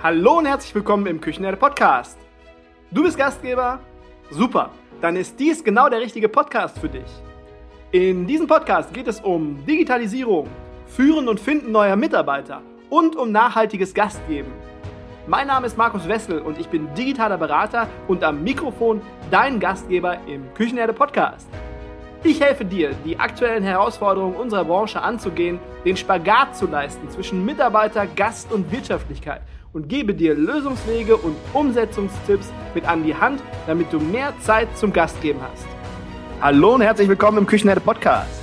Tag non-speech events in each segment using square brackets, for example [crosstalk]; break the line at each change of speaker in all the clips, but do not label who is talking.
Hallo und herzlich willkommen im Küchenherde Podcast. Du bist Gastgeber? Super, dann ist dies genau der richtige Podcast für dich. In diesem Podcast geht es um Digitalisierung, Führen und Finden neuer Mitarbeiter und um nachhaltiges Gastgeben. Mein Name ist Markus Wessel und ich bin digitaler Berater und am Mikrofon dein Gastgeber im Küchenherde Podcast. Ich helfe dir, die aktuellen Herausforderungen unserer Branche anzugehen, den Spagat zu leisten zwischen Mitarbeiter, Gast und Wirtschaftlichkeit und gebe dir Lösungswege und Umsetzungstipps mit an die Hand, damit du mehr Zeit zum Gastgeben hast. Hallo und herzlich willkommen im Küchenherde Podcast.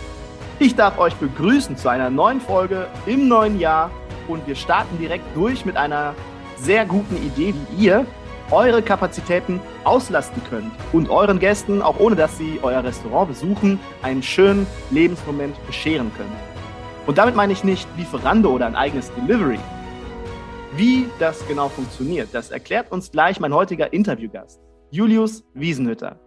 Ich darf euch begrüßen zu einer neuen Folge im neuen Jahr und wir starten direkt durch mit einer sehr guten Idee, wie ihr eure Kapazitäten auslasten könnt und euren Gästen, auch ohne dass sie euer Restaurant besuchen, einen schönen Lebensmoment bescheren könnt. Und damit meine ich nicht Lieferando oder ein eigenes Delivery. Wie das genau funktioniert, das erklärt uns gleich mein heutiger Interviewgast, Julius Wiesenhütter.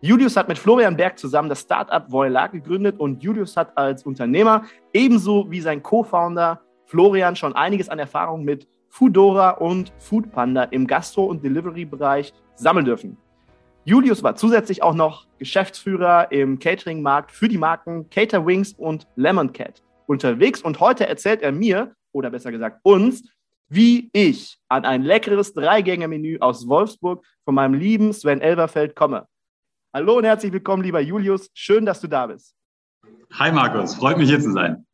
Julius hat mit Florian Berg zusammen das Startup Voila gegründet und Julius hat als Unternehmer ebenso wie sein Co-Founder Florian schon einiges an Erfahrung mit Foodora und Foodpanda im Gastro- und Delivery-Bereich sammeln dürfen. Julius war zusätzlich auch noch Geschäftsführer im Catering-Markt für die Marken Cater Wings und Lemon Cat unterwegs und heute erzählt er mir, oder besser gesagt uns, wie ich an ein leckeres Dreigänge-Menü aus Wolfsburg von meinem lieben Sven Elberfeld komme. Hallo und herzlich willkommen, lieber Julius. Schön, dass du da bist.
Hi Markus, freut mich hier zu sein.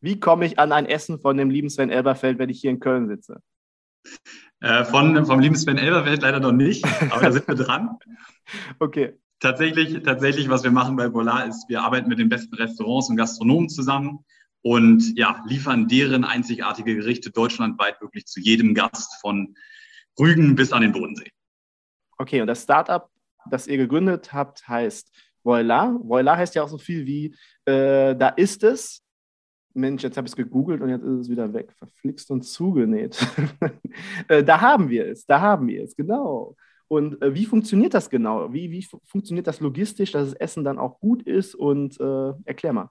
Wie komme ich an ein Essen von dem lieben Sven Elberfeld, wenn ich hier in Köln sitze?
Äh, von, vom lieben Sven Elberfeld leider noch nicht, [laughs] aber da sind wir dran.
Okay.
Tatsächlich, tatsächlich, was wir machen bei Polar ist, wir arbeiten mit den besten Restaurants und Gastronomen zusammen und ja, liefern deren einzigartige Gerichte deutschlandweit wirklich zu jedem Gast von Rügen bis an den Bodensee.
Okay, und das Startup, das ihr gegründet habt, heißt Voila. Voila heißt ja auch so viel wie äh, da ist es. Mensch, jetzt habe ich es gegoogelt und jetzt ist es wieder weg. Verflixt und zugenäht. [laughs] Äh, da haben wir es, da haben wir es, genau. Und äh, wie funktioniert das genau? Wie, wie funktioniert das logistisch, dass das Essen dann auch gut ist? Und äh, erklär mal.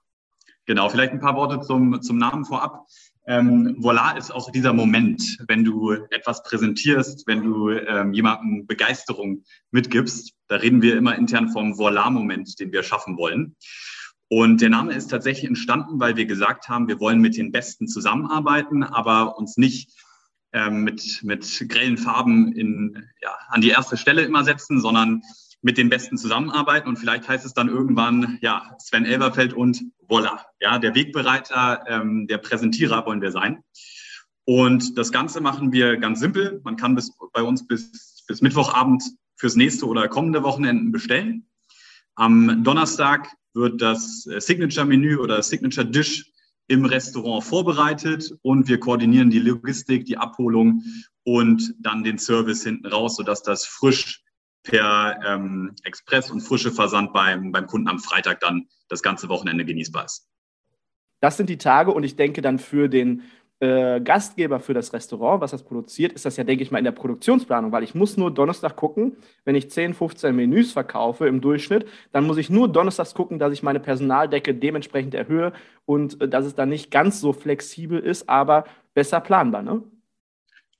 Genau, vielleicht ein paar Worte zum, zum Namen vorab. Ähm, Voila ist auch dieser Moment, wenn du etwas präsentierst, wenn du ähm, jemandem Begeisterung mitgibst. Da reden wir immer intern vom Voila-Moment, den wir schaffen wollen. Und der Name ist tatsächlich entstanden, weil wir gesagt haben, wir wollen mit den Besten zusammenarbeiten, aber uns nicht ähm, mit, mit grellen Farben in, ja, an die erste Stelle immer setzen, sondern mit den Besten zusammenarbeiten. Und vielleicht heißt es dann irgendwann, ja, Sven Elberfeld und voila. Ja, der Wegbereiter, ähm, der Präsentierer wollen wir sein. Und das Ganze machen wir ganz simpel. Man kann bis, bei uns bis, bis Mittwochabend fürs nächste oder kommende Wochenenden bestellen. Am Donnerstag wird das äh, Signature-Menü oder Signature-Dish im Restaurant vorbereitet und wir koordinieren die Logistik, die Abholung und dann den Service hinten raus, sodass das frisch per ähm, Express und frische Versand beim, beim Kunden am Freitag dann das ganze Wochenende genießbar ist.
Das sind die Tage und ich denke dann für den äh, Gastgeber für das Restaurant, was das produziert, ist das ja, denke ich mal, in der Produktionsplanung, weil ich muss nur Donnerstag gucken, wenn ich 10, 15 Menüs verkaufe im Durchschnitt, dann muss ich nur Donnerstags gucken, dass ich meine Personaldecke dementsprechend erhöhe und äh, dass es dann nicht ganz so flexibel ist, aber besser planbar, ne?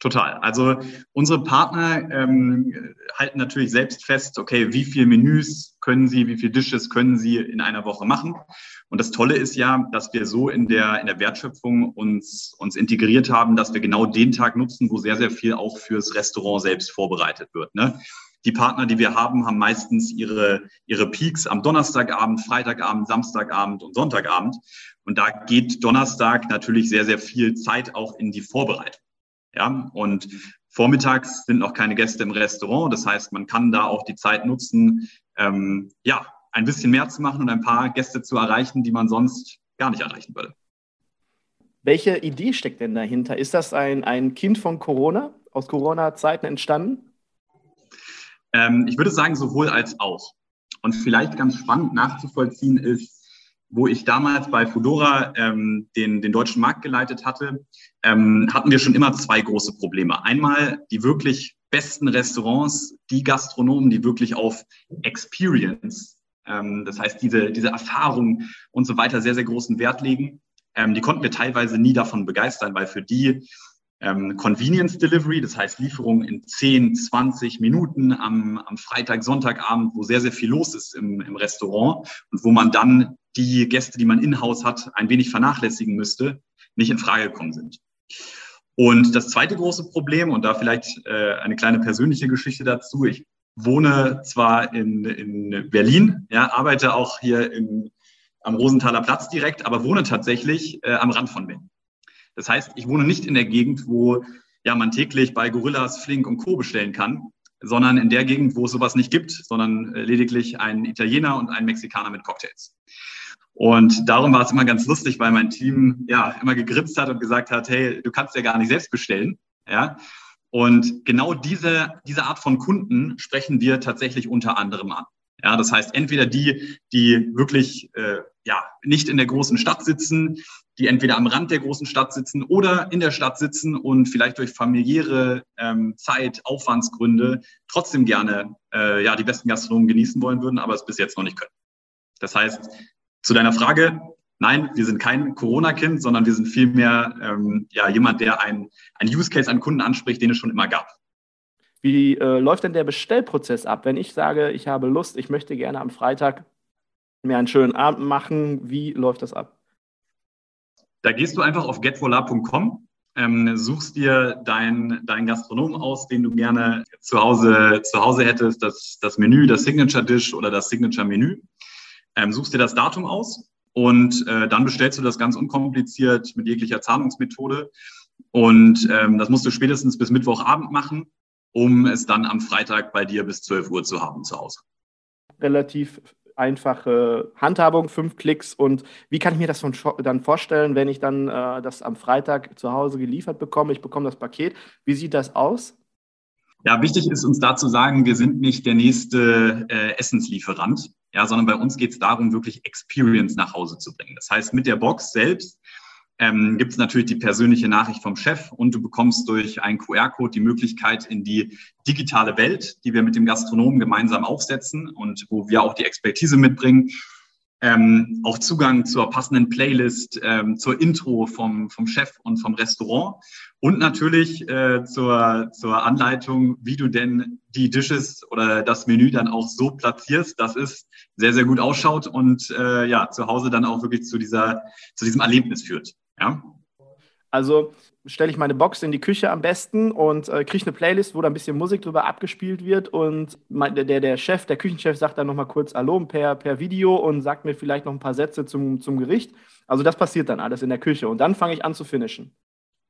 Total. Also unsere Partner ähm, halten natürlich selbst fest, okay, wie viele Menüs können sie, wie viele Dishes können sie in einer Woche machen. Und das Tolle ist ja, dass wir so in der, in der Wertschöpfung uns, uns integriert haben, dass wir genau den Tag nutzen, wo sehr, sehr viel auch fürs Restaurant selbst vorbereitet wird. Ne? Die Partner, die wir haben, haben meistens ihre, ihre Peaks am Donnerstagabend, Freitagabend, Samstagabend und Sonntagabend. Und da geht Donnerstag natürlich sehr, sehr viel Zeit auch in die Vorbereitung. Ja, und vormittags sind noch keine Gäste im Restaurant. Das heißt, man kann da auch die Zeit nutzen, ähm, ja, ein bisschen mehr zu machen und ein paar Gäste zu erreichen, die man sonst gar nicht erreichen würde.
Welche Idee steckt denn dahinter? Ist das ein, ein Kind von Corona, aus Corona-Zeiten entstanden?
Ähm, ich würde sagen, sowohl als auch. Und vielleicht ganz spannend nachzuvollziehen ist, wo ich damals bei Fudora ähm, den, den deutschen Markt geleitet hatte, ähm, hatten wir schon immer zwei große Probleme. Einmal die wirklich besten Restaurants, die Gastronomen, die wirklich auf Experience, ähm, das heißt diese, diese Erfahrung und so weiter, sehr, sehr großen Wert legen. Ähm, die konnten wir teilweise nie davon begeistern, weil für die ähm, Convenience Delivery, das heißt Lieferung in 10, 20 Minuten am, am Freitag, Sonntagabend, wo sehr, sehr viel los ist im, im Restaurant und wo man dann die Gäste, die man in-house hat, ein wenig vernachlässigen müsste, nicht in Frage gekommen sind. Und das zweite große Problem, und da vielleicht äh, eine kleine persönliche Geschichte dazu, ich wohne zwar in, in Berlin, ja, arbeite auch hier in, am Rosenthaler Platz direkt, aber wohne tatsächlich äh, am Rand von Berlin. Das heißt, ich wohne nicht in der Gegend, wo ja, man täglich bei Gorillas, Flink und Co. bestellen kann, sondern in der Gegend, wo es sowas nicht gibt, sondern äh, lediglich ein Italiener und ein Mexikaner mit Cocktails. Und darum war es immer ganz lustig, weil mein Team ja immer gegrinst hat und gesagt hat, hey, du kannst ja gar nicht selbst bestellen. Ja. Und genau diese, diese Art von Kunden sprechen wir tatsächlich unter anderem an. Ja, das heißt, entweder die, die wirklich äh, ja, nicht in der großen Stadt sitzen, die entweder am Rand der großen Stadt sitzen oder in der Stadt sitzen und vielleicht durch familiäre ähm, Zeit, Aufwandsgründe trotzdem gerne äh, ja, die besten Gastronomen genießen wollen würden, aber es bis jetzt noch nicht können. Das heißt, zu deiner Frage, nein, wir sind kein Corona-Kind, sondern wir sind vielmehr ähm, ja, jemand, der ein, ein Use Case an Kunden anspricht, den es schon immer gab.
Wie äh, läuft denn der Bestellprozess ab? Wenn ich sage, ich habe Lust, ich möchte gerne am Freitag mir einen schönen Abend machen, wie läuft das ab?
Da gehst du einfach auf getvolar.com, ähm, suchst dir deinen dein Gastronom aus, den du gerne zu Hause, zu Hause hättest, das, das Menü, das Signature Dish oder das Signature Menü, ähm, suchst dir das Datum aus und äh, dann bestellst du das ganz unkompliziert mit jeglicher Zahlungsmethode. Und ähm, das musst du spätestens bis Mittwochabend machen um es dann am Freitag bei dir bis 12 Uhr zu haben zu Hause.
Relativ einfache Handhabung, fünf Klicks. Und wie kann ich mir das dann vorstellen, wenn ich dann äh, das am Freitag zu Hause geliefert bekomme? Ich bekomme das Paket. Wie sieht das aus?
Ja, wichtig ist uns da zu sagen, wir sind nicht der nächste äh, Essenslieferant, ja, sondern bei uns geht es darum, wirklich Experience nach Hause zu bringen. Das heißt, mit der Box selbst ähm, gibt es natürlich die persönliche Nachricht vom Chef und du bekommst durch einen QR-Code die Möglichkeit in die digitale Welt, die wir mit dem Gastronomen gemeinsam aufsetzen und wo wir auch die Expertise mitbringen, ähm, auch Zugang zur passenden Playlist, ähm, zur Intro vom, vom Chef und vom Restaurant und natürlich äh, zur, zur Anleitung, wie du denn die Dishes oder das Menü dann auch so platzierst, dass es sehr, sehr gut ausschaut und äh, ja, zu Hause dann auch wirklich zu, dieser, zu diesem Erlebnis führt. Ja?
Also stelle ich meine Box in die Küche am besten und äh, kriege eine Playlist, wo da ein bisschen Musik drüber abgespielt wird und mein, der, der Chef, der Küchenchef sagt dann nochmal kurz Hallo per, per Video und sagt mir vielleicht noch ein paar Sätze zum, zum Gericht. Also das passiert dann alles in der Küche und dann fange ich an zu finishen.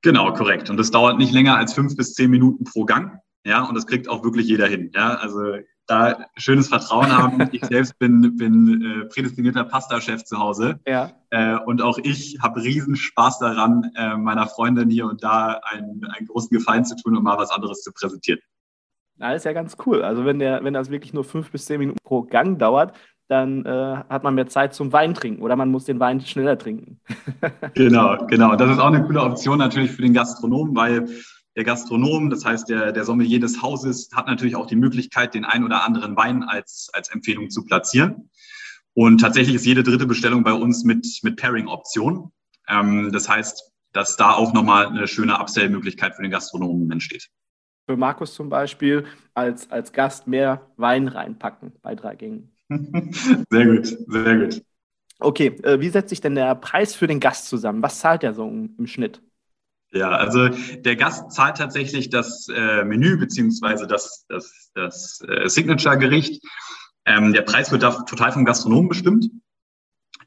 Genau, korrekt. Und das dauert nicht länger als fünf bis zehn Minuten pro Gang. Ja, und das kriegt auch wirklich jeder hin. Ja, also da schönes Vertrauen haben. [laughs] Ich selbst bin, bin äh, prädestinierter Pasta-Chef zu Hause. Ja. Äh, und auch ich habe riesen Spaß daran, äh, meiner Freundin hier und da einen, einen großen Gefallen zu tun und mal was anderes zu präsentieren.
Na, ist ja ganz cool. Also wenn, der, wenn das wirklich nur fünf bis zehn Minuten pro Gang dauert, dann äh, hat man mehr Zeit zum Wein trinken oder man muss den Wein schneller trinken. [laughs]
genau, genau. Das ist auch eine coole Option natürlich für den Gastronomen, weil der Gastronom, das heißt der, der Sommelier des Hauses, hat natürlich auch die Möglichkeit, den ein oder anderen Wein als, als Empfehlung zu platzieren. Und tatsächlich ist jede dritte Bestellung bei uns mit, mit Pairing-Option. Ähm, das heißt, dass da auch nochmal eine schöne Upsell-Möglichkeit für den Gastronomen entsteht.
Für Markus zum Beispiel als, als Gast mehr Wein reinpacken bei drei Gängen. [laughs]
sehr gut, sehr gut.
Okay, äh, wie setzt sich denn der Preis für den Gast zusammen? Was zahlt er so im Schnitt?
Ja, also der Gast zahlt tatsächlich das äh, Menü beziehungsweise das, das, das äh, Signature-Gericht. Ähm, der Preis wird da total vom Gastronomen bestimmt.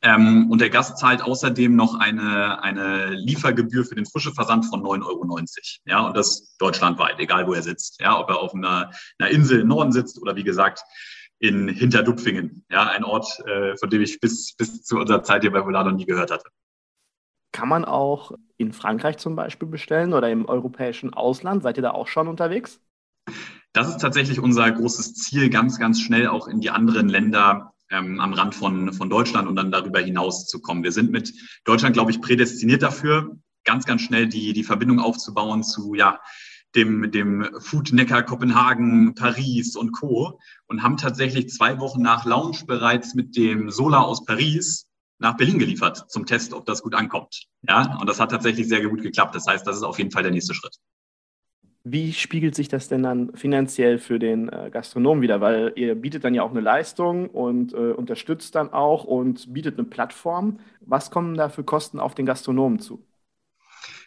Ähm, und der Gast zahlt außerdem noch eine, eine Liefergebühr für den frische Versand von 9,90 Euro. Ja, und das deutschlandweit, egal wo er sitzt. Ja, ob er auf einer, einer Insel im Norden sitzt oder wie gesagt in Hinterdupfingen. Ja, ein Ort, äh, von dem ich bis, bis zu unserer Zeit hier bei Volado nie gehört hatte.
Kann man auch in Frankreich zum Beispiel bestellen oder im europäischen Ausland? Seid ihr da auch schon unterwegs?
Das ist tatsächlich unser großes Ziel, ganz, ganz schnell auch in die anderen Länder ähm, am Rand von, von Deutschland und dann darüber hinaus zu kommen. Wir sind mit Deutschland, glaube ich, prädestiniert dafür, ganz, ganz schnell die, die Verbindung aufzubauen zu, ja, dem, dem Food Neckar Kopenhagen, Paris und Co. und haben tatsächlich zwei Wochen nach Launch bereits mit dem Solar aus Paris nach Berlin geliefert zum Test, ob das gut ankommt. Ja, und das hat tatsächlich sehr gut geklappt. Das heißt, das ist auf jeden Fall der nächste Schritt.
Wie spiegelt sich das denn dann finanziell für den äh, Gastronomen wieder? Weil ihr bietet dann ja auch eine Leistung und äh, unterstützt dann auch und bietet eine Plattform. Was kommen da für Kosten auf den Gastronomen zu?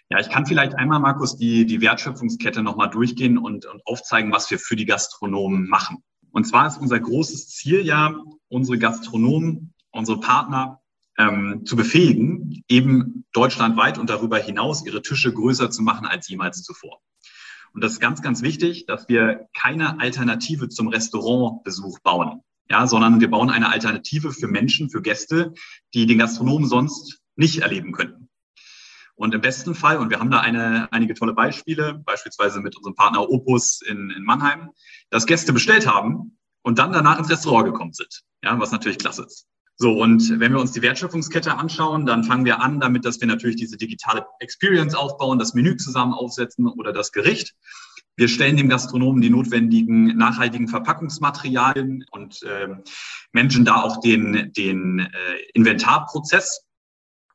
Ja, ich kann vielleicht einmal, Markus, die, die Wertschöpfungskette nochmal durchgehen und, und aufzeigen, was wir für die Gastronomen machen. Und zwar ist unser großes Ziel ja, unsere Gastronomen, unsere Partner ähm, zu befähigen, eben deutschlandweit und darüber hinaus ihre Tische größer zu machen als jemals zuvor. Und das ist ganz, ganz wichtig, dass wir keine Alternative zum Restaurantbesuch bauen, ja, sondern wir bauen eine Alternative für Menschen, für Gäste, die den Gastronomen sonst nicht erleben könnten. Und im besten Fall, und wir haben da eine, einige tolle Beispiele, beispielsweise mit unserem Partner Opus in, in Mannheim, dass Gäste bestellt haben und dann danach ins Restaurant gekommen sind. Ja, was natürlich klasse ist. So, und wenn wir uns die Wertschöpfungskette anschauen, dann fangen wir an damit, dass wir natürlich diese digitale Experience aufbauen, das Menü zusammen aufsetzen oder das Gericht. Wir stellen dem Gastronomen die notwendigen nachhaltigen Verpackungsmaterialien und äh, managen da auch den, den äh, Inventarprozess.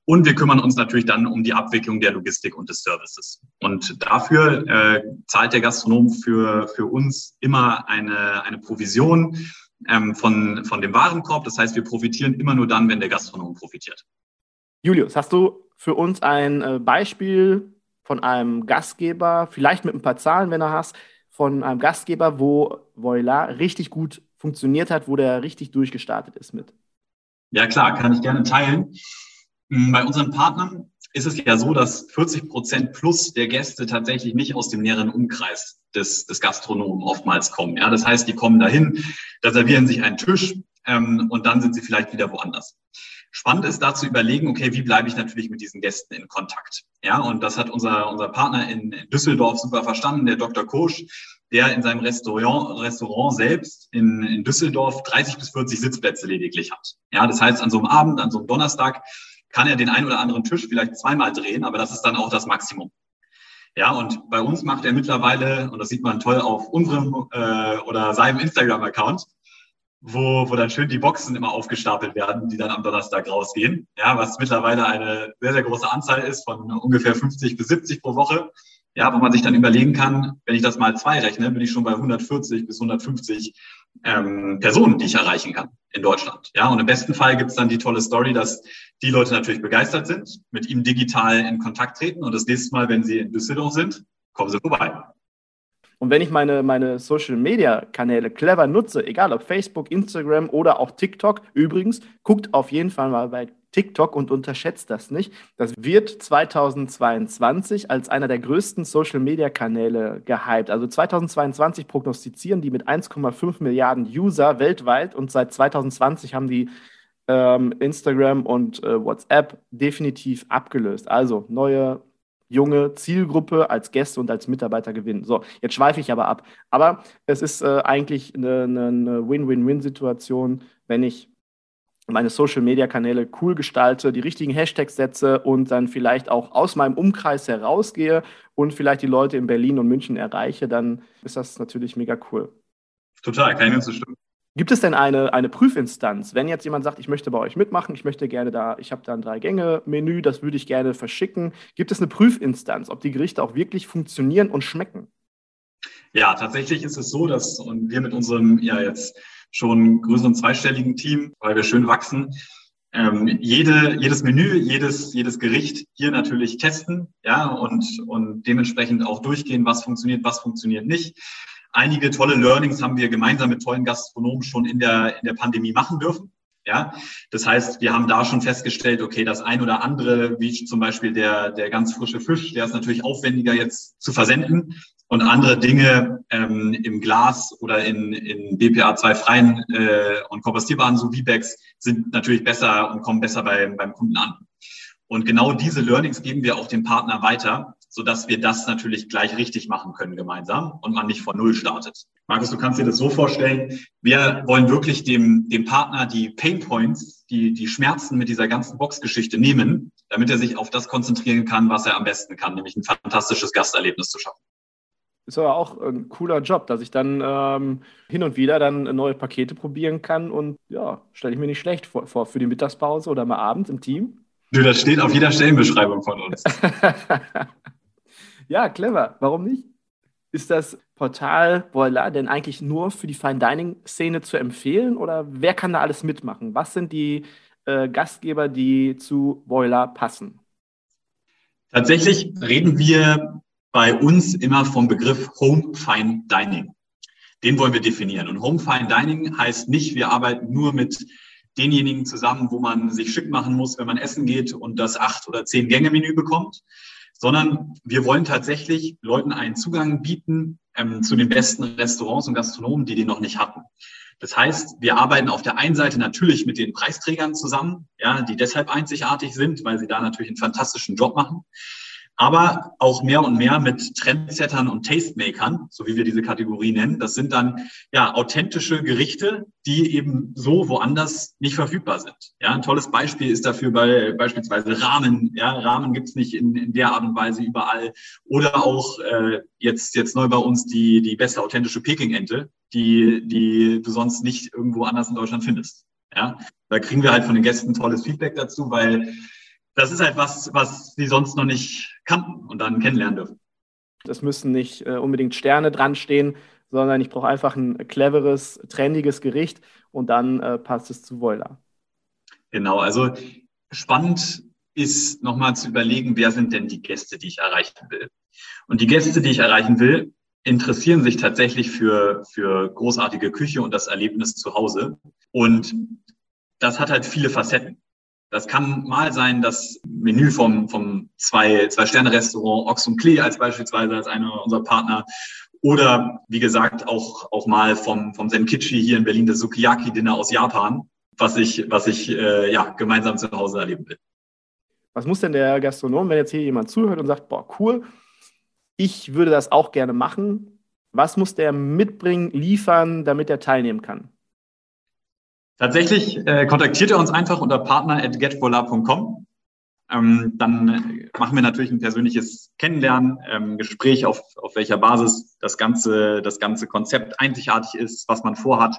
Und wir kümmern uns natürlich dann um die Abwicklung der Logistik und des Services. Und dafür äh, zahlt der Gastronom für, für uns immer eine, eine Provision ähm, von, von dem Warenkorb. Das heißt, wir profitieren immer nur dann, wenn der Gastronom profitiert.
Julius, hast du für uns ein äh, Beispiel von einem Gastgeber, vielleicht mit ein paar Zahlen, wenn du hast, von einem Gastgeber, wo Voila richtig gut funktioniert hat, wo der richtig durchgestartet ist mit?
Ja, klar, kann ich gerne teilen. Hm, bei unseren Partnern ist es ja so, dass 40 Prozent plus der Gäste tatsächlich nicht aus dem näheren Umkreis des, des Gastronomen oftmals kommen. Ja, das heißt, die kommen dahin, reservieren sich einen Tisch ähm, und dann sind sie vielleicht wieder woanders. Spannend ist da zu überlegen, okay, wie bleibe ich natürlich mit diesen Gästen in Kontakt? Ja, und das hat unser, unser Partner in, in Düsseldorf super verstanden, der Dr. Kosch, der in seinem Restaurant, Restaurant selbst in, in Düsseldorf 30 bis 40 Sitzplätze lediglich hat. Ja, das heißt, an so einem Abend, an so einem Donnerstag kann er den ein oder anderen Tisch vielleicht zweimal drehen, aber das ist dann auch das Maximum. Ja, und bei uns macht er mittlerweile, und das sieht man toll auf unserem äh, oder seinem Instagram-Account, wo, wo dann schön die Boxen immer aufgestapelt werden, die dann am Donnerstag rausgehen. Ja, was mittlerweile eine sehr, sehr große Anzahl ist von ungefähr 50 bis 70 pro Woche. Ja, wo man sich dann überlegen kann, wenn ich das mal zwei rechne, bin ich schon bei 140 bis 150 ähm, Personen, die ich erreichen kann in Deutschland. Ja, und im besten Fall gibt es dann die tolle Story, dass die Leute natürlich begeistert sind, mit ihm digital in Kontakt treten und das nächste Mal, wenn sie in Düsseldorf sind, kommen sie vorbei.
Und wenn ich meine, meine Social-Media-Kanäle clever nutze, egal ob Facebook, Instagram oder auch TikTok, übrigens, guckt auf jeden Fall mal bei TikTok und unterschätzt das nicht. Das wird 2022 als einer der größten Social-Media-Kanäle gehypt. Also 2022 prognostizieren die mit 1,5 Milliarden User weltweit und seit 2020 haben die ähm, Instagram und äh, WhatsApp definitiv abgelöst. Also neue junge Zielgruppe als Gäste und als Mitarbeiter gewinnen. So, jetzt schweife ich aber ab. Aber es ist äh, eigentlich eine, eine Win-Win-Win-Situation, wenn ich meine Social-Media-Kanäle cool gestalte, die richtigen Hashtags setze und dann vielleicht auch aus meinem Umkreis herausgehe und vielleicht die Leute in Berlin und München erreiche, dann ist das natürlich mega cool.
Total, kann ich nur zustimmen.
Gibt es denn eine, eine Prüfinstanz, wenn jetzt jemand sagt, ich möchte bei euch mitmachen, ich möchte gerne da, ich habe da ein Drei-Gänge-Menü, das würde ich gerne verschicken. Gibt es eine Prüfinstanz, ob die Gerichte auch wirklich funktionieren und schmecken?
Ja, tatsächlich ist es so, dass wir mit unserem ja jetzt schon größeren zweistelligen Team, weil wir schön wachsen, ähm, jede, jedes Menü, jedes, jedes Gericht hier natürlich testen, ja, und, und dementsprechend auch durchgehen, was funktioniert, was funktioniert nicht. Einige tolle Learnings haben wir gemeinsam mit tollen Gastronomen schon in der, in der Pandemie machen dürfen. Ja, das heißt, wir haben da schon festgestellt, okay, das ein oder andere, wie zum Beispiel der, der ganz frische Fisch, der ist natürlich aufwendiger jetzt zu versenden und andere Dinge ähm, im Glas oder in, in BPA 2 freien äh, und kompostierbaren so V-Bags sind natürlich besser und kommen besser bei, beim Kunden an. Und genau diese Learnings geben wir auch dem Partner weiter, so dass wir das natürlich gleich richtig machen können gemeinsam und man nicht von Null startet. Markus, du kannst dir das so vorstellen. Wir wollen wirklich dem, dem Partner die Pain Points, die, die Schmerzen mit dieser ganzen Boxgeschichte nehmen, damit er sich auf das konzentrieren kann, was er am besten kann, nämlich ein fantastisches Gasterlebnis zu schaffen.
ist aber auch ein cooler Job, dass ich dann ähm, hin und wieder dann neue Pakete probieren kann und ja, stelle ich mir nicht schlecht vor, vor für die Mittagspause oder mal abends im Team.
Du, das steht auf jeder Stellenbeschreibung von uns. [laughs]
ja, clever. Warum nicht? Ist das Portal Voila denn eigentlich nur für die Fine Dining Szene zu empfehlen oder wer kann da alles mitmachen? Was sind die äh, Gastgeber, die zu Voila passen?
Tatsächlich reden wir bei uns immer vom Begriff Home Fine Dining. Den wollen wir definieren. Und Home Fine Dining heißt nicht, wir arbeiten nur mit denjenigen zusammen, wo man sich schick machen muss, wenn man essen geht und das acht oder zehn Gänge Menü bekommt, sondern wir wollen tatsächlich Leuten einen Zugang bieten ähm, zu den besten Restaurants und Gastronomen, die die noch nicht hatten. Das heißt, wir arbeiten auf der einen Seite natürlich mit den Preisträgern zusammen, ja, die deshalb einzigartig sind, weil sie da natürlich einen fantastischen Job machen aber auch mehr und mehr mit Trendsettern und Tastemakern, so wie wir diese Kategorie nennen. Das sind dann ja authentische Gerichte, die eben so woanders nicht verfügbar sind. Ja, ein tolles Beispiel ist dafür bei beispielsweise Rahmen. Ja, Rahmen gibt's nicht in, in der Art und Weise überall. Oder auch äh, jetzt jetzt neu bei uns die die beste authentische Peking-Ente, die die du sonst nicht irgendwo anders in Deutschland findest. Ja, da kriegen wir halt von den Gästen tolles Feedback dazu, weil das ist halt was, was sie sonst noch nicht kannten und dann kennenlernen dürfen.
Es müssen nicht äh, unbedingt Sterne dran stehen, sondern ich brauche einfach ein cleveres, trendiges Gericht und dann äh, passt es zu Voila.
Genau, also spannend ist nochmal zu überlegen, wer sind denn die Gäste, die ich erreichen will. Und die Gäste, die ich erreichen will, interessieren sich tatsächlich für, für großartige Küche und das Erlebnis zu Hause. Und das hat halt viele Facetten. Das kann mal sein, das Menü vom, vom zwei, zwei Sterne-Restaurant Ox und Klee als beispielsweise als einer unserer Partner. Oder wie gesagt, auch, auch mal vom, vom Senkichi hier in Berlin das Sukiyaki-Dinner aus Japan, was ich, was ich äh, ja, gemeinsam zu Hause erleben will.
Was muss denn der Gastronom, wenn jetzt hier jemand zuhört und sagt, boah, cool, ich würde das auch gerne machen, was muss der mitbringen, liefern, damit er teilnehmen kann?
Tatsächlich äh, kontaktiert er uns einfach unter partner.getvola.com. Ähm, dann machen wir natürlich ein persönliches Kennenlernen, ähm, Gespräch, auf, auf welcher Basis das ganze, das ganze Konzept einzigartig ist, was man vorhat,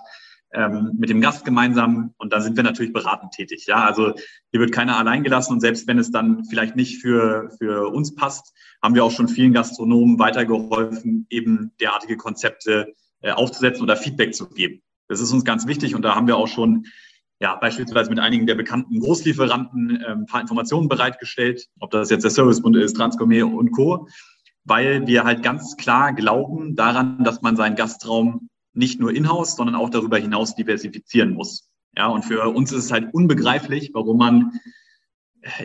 ähm, mit dem Gast gemeinsam. Und dann sind wir natürlich beratend tätig. Ja, also hier wird keiner allein gelassen. Und selbst wenn es dann vielleicht nicht für, für uns passt, haben wir auch schon vielen Gastronomen weitergeholfen, eben derartige Konzepte äh, aufzusetzen oder Feedback zu geben. Das ist uns ganz wichtig und da haben wir auch schon ja, beispielsweise mit einigen der bekannten Großlieferanten äh, ein paar Informationen bereitgestellt, ob das jetzt der Servicebund ist, Transgourmet und Co., weil wir halt ganz klar glauben daran, dass man seinen Gastraum nicht nur in-house, sondern auch darüber hinaus diversifizieren muss. Ja, und für uns ist es halt unbegreiflich, warum man,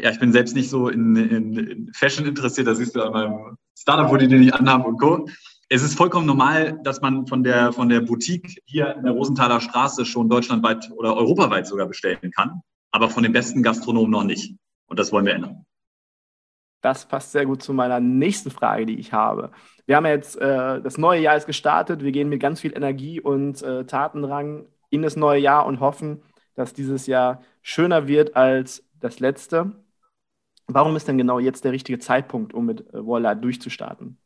ja, ich bin selbst nicht so in, in, in Fashion interessiert, das siehst du an meinem Startup, wo die den nicht anhaben und Co es ist vollkommen normal, dass man von der, von der Boutique hier in der Rosenthaler Straße schon deutschlandweit oder europaweit sogar bestellen kann, aber von den besten Gastronomen noch nicht. Und das wollen wir ändern.
Das passt sehr gut zu meiner nächsten Frage, die ich habe. Wir haben jetzt, äh, das neue Jahr ist gestartet. Wir gehen mit ganz viel Energie und äh, Tatendrang in das neue Jahr und hoffen, dass dieses Jahr schöner wird als das letzte. Warum ist denn genau jetzt der richtige Zeitpunkt, um mit äh, Voila durchzustarten?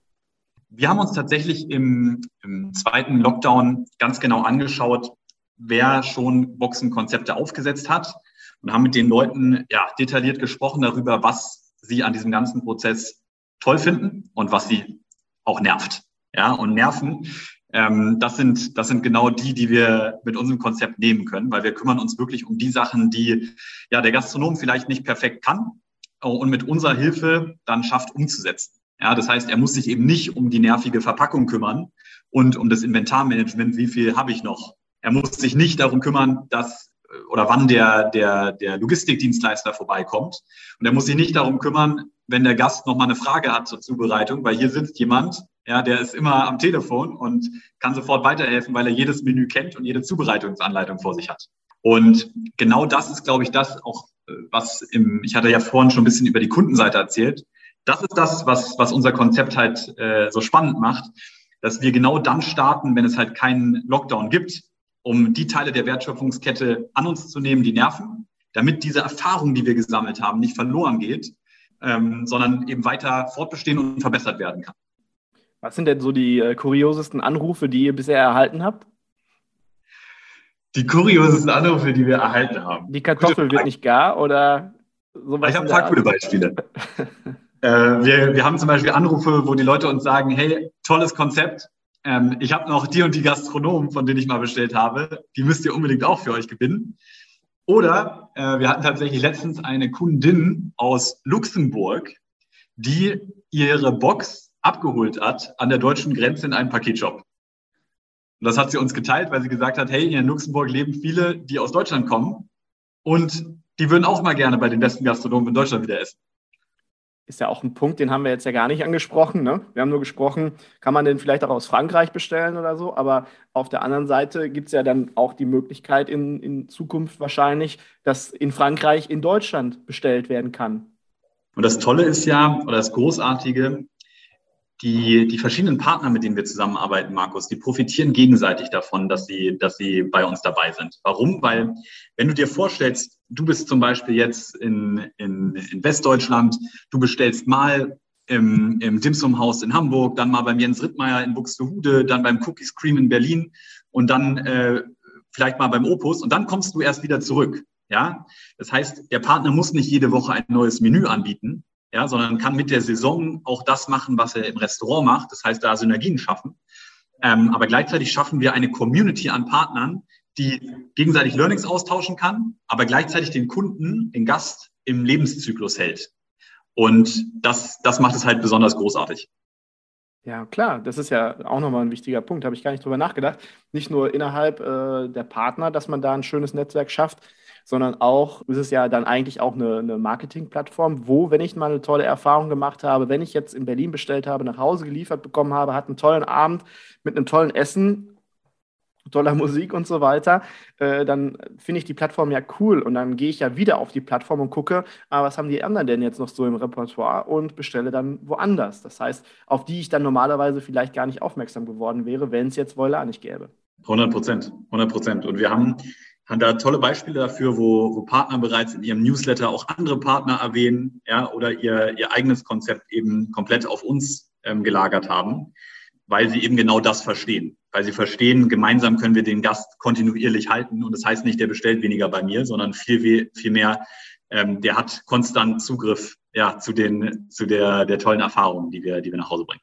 Wir haben uns tatsächlich im, im zweiten Lockdown ganz genau angeschaut, wer schon Boxenkonzepte aufgesetzt hat und haben mit den Leuten ja, detailliert gesprochen darüber, was sie an diesem ganzen Prozess toll finden und was sie auch nervt. Ja, und Nerven, ähm, das sind, das sind genau die, die wir mit unserem Konzept nehmen können, weil wir kümmern uns wirklich um die Sachen, die ja der Gastronom vielleicht nicht perfekt kann und mit unserer Hilfe dann schafft umzusetzen. Ja, das heißt, er muss sich eben nicht um die nervige Verpackung kümmern und um das Inventarmanagement, wie viel habe ich noch. Er muss sich nicht darum kümmern, dass oder wann der, der, der Logistikdienstleister vorbeikommt. Und er muss sich nicht darum kümmern, wenn der Gast noch mal eine Frage hat zur Zubereitung, weil hier sitzt jemand, ja, der ist immer am Telefon und kann sofort weiterhelfen, weil er jedes Menü kennt und jede Zubereitungsanleitung vor sich hat. Und genau das ist, glaube ich, das auch, äh, was im, ich hatte ja vorhin schon ein bisschen über die Kundenseite erzählt, das ist das, was, was unser Konzept halt äh, so spannend macht, dass wir genau dann starten, wenn es halt keinen Lockdown gibt, um die Teile der Wertschöpfungskette an uns zu nehmen, die nerven, damit diese Erfahrung, die wir gesammelt haben, nicht verloren geht, ähm, sondern eben weiter fortbestehen und verbessert werden kann.
Was sind denn so die äh, kuriosesten Anrufe, die ihr bisher erhalten habt?
Die kuriosesten Anrufe, die wir erhalten haben.
Die Kartoffel wird nicht gar oder
sowas? Ich habe ein paar gute Beispiele. [laughs] äh, wir, wir haben zum Beispiel Anrufe, wo die Leute uns sagen, hey, tolles Konzept. Ähm, ich habe noch die und die Gastronomen, von denen ich mal bestellt habe. Die müsst ihr unbedingt auch für euch gewinnen. Oder äh, wir hatten tatsächlich letztens eine Kundin aus Luxemburg, die ihre Box abgeholt hat an der deutschen Grenze in einem Paketshop. Und das hat sie uns geteilt, weil sie gesagt hat, hey, in Luxemburg leben viele, die aus Deutschland kommen und die würden auch mal gerne bei den besten Gastronomen in Deutschland wieder essen.
Ist ja auch ein Punkt, den haben wir jetzt ja gar nicht angesprochen. Ne? Wir haben nur gesprochen, kann man den vielleicht auch aus Frankreich bestellen oder so. Aber auf der anderen Seite gibt es ja dann auch die Möglichkeit in, in Zukunft wahrscheinlich, dass in Frankreich in Deutschland bestellt werden kann.
Und das Tolle ist ja, oder das Großartige, die, die verschiedenen Partner, mit denen wir zusammenarbeiten, Markus, die profitieren gegenseitig davon, dass sie, dass sie bei uns dabei sind. Warum? Weil, wenn du dir vorstellst, du bist zum Beispiel jetzt in, in, in Westdeutschland, du bestellst mal im, im Dimsum-Haus in Hamburg, dann mal beim Jens Rittmeier in Buxtehude, dann beim Cookies Cream in Berlin und dann äh, vielleicht mal beim Opus und dann kommst du erst wieder zurück. Ja, das heißt, der Partner muss nicht jede Woche ein neues Menü anbieten, ja, sondern kann mit der Saison auch das machen, was er im Restaurant macht. Das heißt, da Synergien schaffen. Ähm, aber gleichzeitig schaffen wir eine Community an Partnern, die gegenseitig Learnings austauschen kann, aber gleichzeitig den Kunden, den Gast im Lebenszyklus hält. Und das, das macht es halt besonders großartig.
Ja, klar, das ist ja auch nochmal ein wichtiger Punkt, habe ich gar nicht drüber nachgedacht. Nicht nur innerhalb äh, der Partner, dass man da ein schönes Netzwerk schafft, sondern auch, ist es ja dann eigentlich auch eine, eine Marketingplattform, wo, wenn ich mal eine tolle Erfahrung gemacht habe, wenn ich jetzt in Berlin bestellt habe, nach Hause geliefert bekommen habe, hat einen tollen Abend mit einem tollen Essen, toller Musik und so weiter, äh, dann finde ich die Plattform ja cool und dann gehe ich ja wieder auf die Plattform und gucke, ah, was haben die anderen denn jetzt noch so im Repertoire und bestelle dann woanders. Das heißt, auf die ich dann normalerweise vielleicht gar nicht aufmerksam geworden wäre, wenn es jetzt Voilar nicht gäbe.
100 Prozent, 100 Prozent. Und wir haben haben da tolle Beispiele dafür, wo, wo Partner bereits in ihrem Newsletter auch andere Partner erwähnen, ja, oder ihr, ihr eigenes Konzept eben komplett auf uns ähm, gelagert haben, weil sie eben genau das verstehen. Weil sie verstehen, gemeinsam können wir den Gast kontinuierlich halten. Und das heißt nicht, der bestellt weniger bei mir, sondern viel, viel mehr, ähm, der hat konstant Zugriff ja, zu, den, zu der, der tollen Erfahrung, die wir, die wir nach Hause bringen.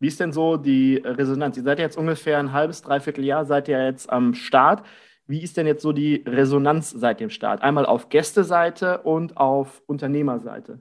Wie ist denn so die Resonanz? Ihr seid jetzt ungefähr ein halbes, dreiviertel Jahr, seid ihr jetzt am Start. Wie ist denn jetzt so die Resonanz seit dem Start? Einmal auf Gästeseite und auf Unternehmerseite.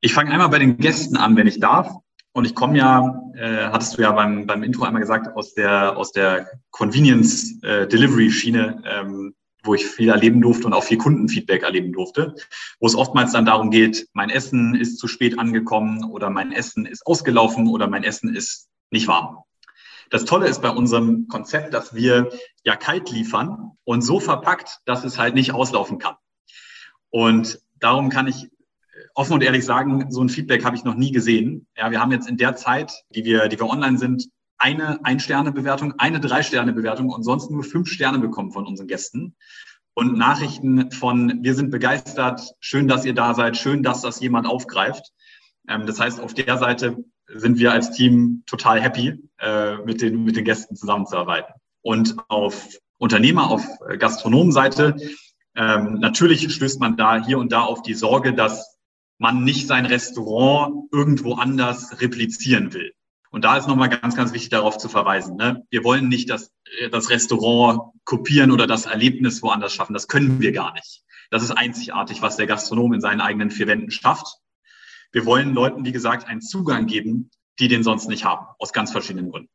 Ich fange einmal bei den Gästen an, wenn ich darf. Und ich komme ja, äh, hattest du ja beim, beim Intro einmal gesagt, aus der, aus der Convenience äh, ähm, wo ich viel erleben durfte und auch viel Kundenfeedback erleben durfte, wo es oftmals dann darum geht, mein Essen ist zu spät angekommen oder mein Essen ist ausgelaufen oder mein Essen ist nicht warm. Das Tolle ist bei unserem Konzept, dass wir ja kalt liefern und so verpackt, dass es halt nicht auslaufen kann. Und darum kann ich offen und ehrlich sagen, so ein Feedback habe ich noch nie gesehen. Ja, wir haben jetzt in der Zeit, die wir, die wir online sind, eine Ein-Sterne-Bewertung, eine Drei-Sterne-Bewertung und sonst nur fünf Sterne bekommen von unseren Gästen. Und Nachrichten von, wir sind begeistert, schön, dass ihr da seid, schön, dass das jemand aufgreift. Ähm, das heißt, auf der Seite sind wir als Team total happy, äh, mit, den, mit den Gästen zusammenzuarbeiten. Und auf Unternehmer, auf Gastronomenseite, ähm, natürlich stößt man da hier und da auf die Sorge, dass man nicht sein Restaurant irgendwo anders replizieren will. Und da ist nochmal ganz, ganz wichtig darauf zu verweisen. Ne? Wir wollen nicht das, das Restaurant kopieren oder das Erlebnis woanders schaffen. Das können wir gar nicht. Das ist einzigartig, was der Gastronom in seinen eigenen vier Wänden schafft. Wir wollen Leuten, wie gesagt, einen Zugang geben, die den sonst nicht haben, aus ganz verschiedenen Gründen.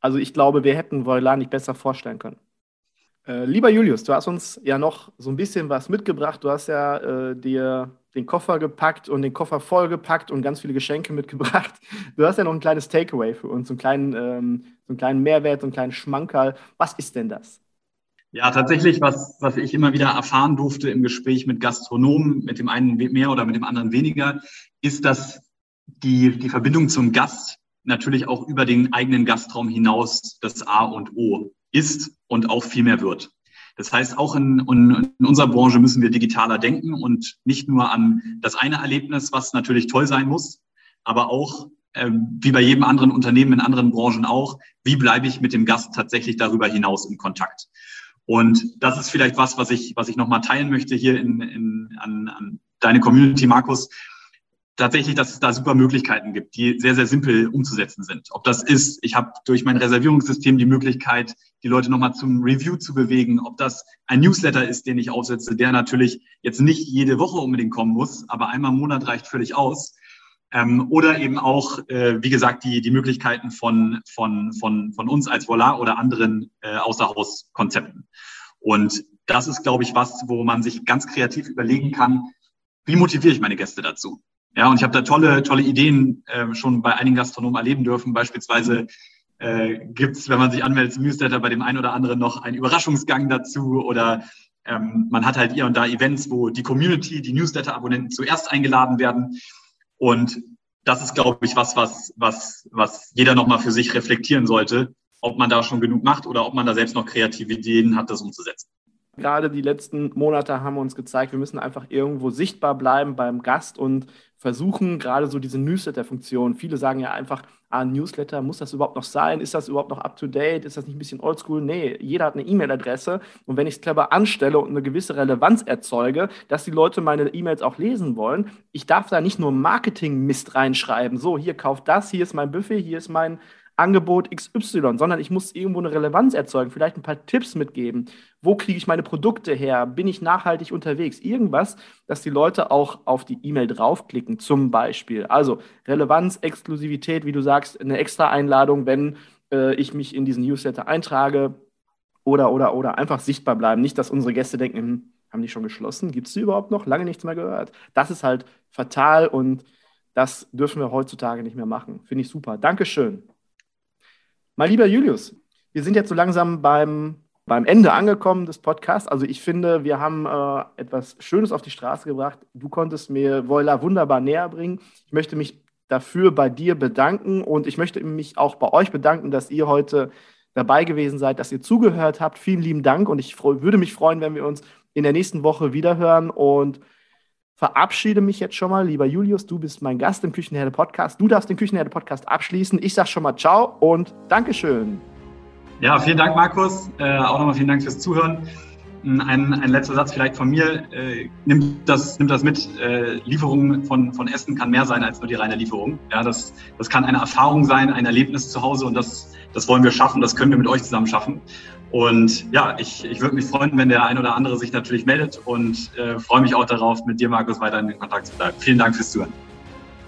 Also ich glaube, wir hätten Voilar nicht besser vorstellen können. Äh, lieber Julius, du hast uns ja noch so ein bisschen was mitgebracht. Du hast ja äh, dir den Koffer gepackt und den Koffer vollgepackt und ganz viele Geschenke [laughs] mitgebracht. Du hast ja noch ein kleines Takeaway für uns, so einen kleinen, ähm, so einen kleinen Mehrwert, so einen kleinen Schmankerl. Was ist denn das?
Ja, tatsächlich, was, was ich immer wieder erfahren durfte im Gespräch mit Gastronomen, mit dem einen mehr oder mit dem anderen weniger, ist, dass die, die Verbindung zum Gast natürlich auch über den eigenen Gastraum hinaus das A und O ist und auch viel mehr wird. Das heißt, auch in, in, in, unserer Branche müssen wir digitaler denken und nicht nur an das eine Erlebnis, was natürlich toll sein muss, aber auch äh, wie bei jedem anderen Unternehmen in anderen Branchen auch, wie bleibe ich mit dem Gast tatsächlich darüber hinaus in Kontakt? Und das ist vielleicht was, was ich, was ich nochmal teilen möchte hier in, in, an, an deine Community, Markus. Tatsächlich, dass es da super Möglichkeiten gibt, die sehr, sehr simpel umzusetzen sind. Ob das ist, ich habe durch mein Reservierungssystem die Möglichkeit, die Leute nochmal zum Review zu bewegen, ob das ein Newsletter ist, den ich aufsetze, der natürlich jetzt nicht jede Woche unbedingt kommen muss, aber einmal im Monat reicht völlig aus. Ähm, oder eben auch, äh, wie gesagt, die, die Möglichkeiten von, von, von, von uns als Volar oder anderen äh, Außerhauskonzepten. Und das ist, glaube ich, was, wo man sich ganz kreativ überlegen kann, wie motiviere ich meine Gäste dazu? Ja, und ich habe da tolle, tolle Ideen äh, schon bei einigen Gastronomen erleben dürfen. Beispielsweise äh, gibt es, wenn man sich anmeldet zum Newsletter, bei dem einen oder anderen noch einen Überraschungsgang dazu oder ähm, man hat halt hier und da Events, wo die Community, die Newsletter-Abonnenten zuerst eingeladen werden. Und das ist, glaube ich, was, was, was, was jeder nochmal für sich reflektieren sollte, ob man da schon genug macht oder ob man da selbst noch kreative Ideen hat, das umzusetzen.
Gerade die letzten Monate haben uns gezeigt, wir müssen einfach irgendwo sichtbar bleiben beim Gast und versuchen, gerade so diese Newsletter-Funktion. Viele sagen ja einfach, ah, Newsletter, muss das überhaupt noch sein? Ist das überhaupt noch up-to-date? Ist das nicht ein bisschen oldschool? Nee, jeder hat eine E-Mail-Adresse. Und wenn ich es clever anstelle und eine gewisse Relevanz erzeuge, dass die Leute meine E-Mails auch lesen wollen, ich darf da nicht nur Marketing-Mist reinschreiben. So, hier kauft das, hier ist mein Buffet, hier ist mein Angebot XY, sondern ich muss irgendwo eine Relevanz erzeugen, vielleicht ein paar Tipps mitgeben. Wo kriege ich meine Produkte her? Bin ich nachhaltig unterwegs? Irgendwas, dass die Leute auch auf die E-Mail draufklicken, zum Beispiel. Also Relevanz, Exklusivität, wie du sagst, eine extra Einladung, wenn äh, ich mich in diesen Newsletter eintrage oder, oder, oder einfach sichtbar bleiben. Nicht, dass unsere Gäste denken, hm, haben die schon geschlossen? Gibt es die überhaupt noch? Lange nichts mehr gehört. Das ist halt fatal und das dürfen wir heutzutage nicht mehr machen. Finde ich super. Dankeschön. Mein lieber Julius, wir sind jetzt so langsam beim, beim Ende angekommen des Podcasts. Also ich finde, wir haben äh, etwas Schönes auf die Straße gebracht. Du konntest mir Voila wunderbar näher bringen. Ich möchte mich dafür bei dir bedanken und ich möchte mich auch bei euch bedanken, dass ihr heute dabei gewesen seid, dass ihr zugehört habt. Vielen lieben Dank und ich würde mich freuen, wenn wir uns in der nächsten Woche wiederhören und verabschiede mich jetzt schon mal. Lieber Julius, du bist mein Gast im Küchenherde Podcast. Du darfst den Küchenherde Podcast abschließen. Ich sage schon mal Ciao und Dankeschön.
Ja, vielen Dank, Markus. Äh, auch nochmal vielen Dank fürs Zuhören. Ein, ein letzter Satz vielleicht von mir. Äh, nimmt, das, nimmt das mit. Äh, Lieferung von, von Essen kann mehr sein als nur die reine Lieferung. Ja, das, das kann eine Erfahrung sein, ein Erlebnis zu Hause und das, das wollen wir schaffen. Das können wir mit euch zusammen schaffen. Und ja, ich, ich würde mich freuen, wenn der ein oder andere sich natürlich meldet und äh, freue mich auch darauf, mit dir, Markus, weiter in Kontakt zu bleiben. Vielen Dank fürs Zuhören.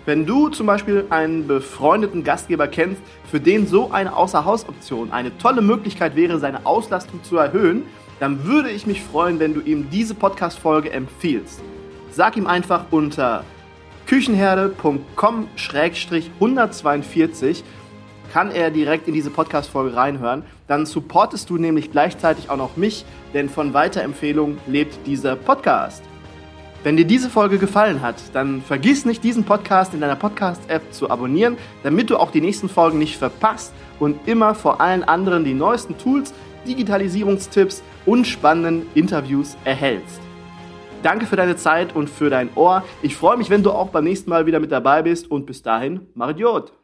Wenn du zum Beispiel einen befreundeten Gastgeber kennst, für den so eine Außerhausoption eine tolle Möglichkeit wäre, seine Auslastung zu erhöhen, dann würde ich mich freuen, wenn du ihm diese Podcast-Folge empfiehlst. Sag ihm einfach unter küchenherde.com-142 kann er direkt in diese Podcast-Folge reinhören. Dann supportest du nämlich gleichzeitig auch noch mich, denn von Weiterempfehlung lebt dieser Podcast. Wenn dir diese Folge gefallen hat, dann vergiss nicht, diesen Podcast in deiner Podcast-App zu abonnieren, damit du auch die nächsten Folgen nicht verpasst und immer vor allen anderen die neuesten Tools, Digitalisierungstipps und spannenden Interviews erhältst. Danke für deine Zeit und für dein Ohr. Ich freue mich, wenn du auch beim nächsten Mal wieder mit dabei bist und bis dahin, Maridiot!